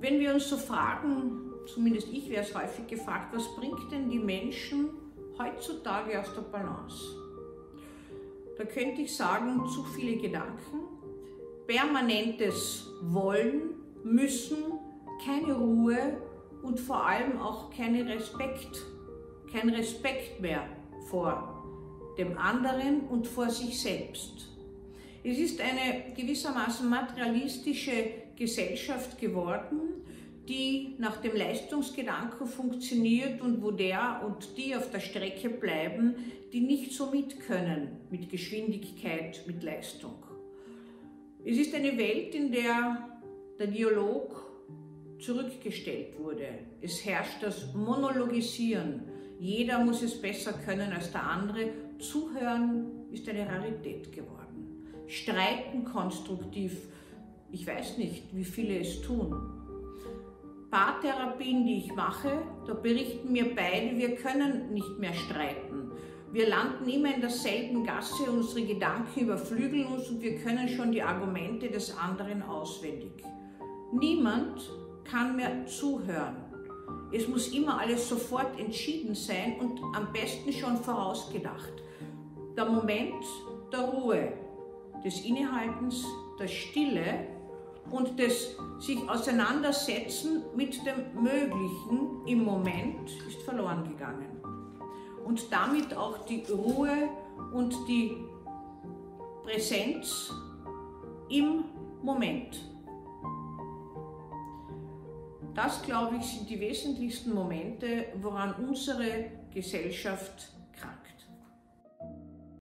Wenn wir uns so fragen, zumindest ich wäre es häufig gefragt, was bringt denn die Menschen heutzutage aus der Balance? Da könnte ich sagen, zu viele Gedanken, permanentes Wollen, Müssen, keine Ruhe und vor allem auch keinen Respekt, kein Respekt mehr vor dem anderen und vor sich selbst. Es ist eine gewissermaßen materialistische Gesellschaft geworden, die nach dem Leistungsgedanken funktioniert und wo der und die auf der Strecke bleiben, die nicht so mit können mit Geschwindigkeit, mit Leistung. Es ist eine Welt, in der der Dialog zurückgestellt wurde. Es herrscht das Monologisieren. Jeder muss es besser können als der andere. Zuhören ist eine Rarität geworden. Streiten konstruktiv, ich weiß nicht, wie viele es tun. Paartherapien, die ich mache, da berichten mir beide, wir können nicht mehr streiten. Wir landen immer in derselben Gasse, unsere Gedanken überflügeln uns und wir können schon die Argumente des anderen auswendig. Niemand kann mehr zuhören. Es muss immer alles sofort entschieden sein und am besten schon vorausgedacht. Der Moment der Ruhe, des Innehaltens, der Stille und des sich auseinandersetzen mit dem Möglichen im Moment ist verloren gegangen. Und damit auch die Ruhe und die Präsenz im Moment. Das, glaube ich, sind die wesentlichsten Momente, woran unsere Gesellschaft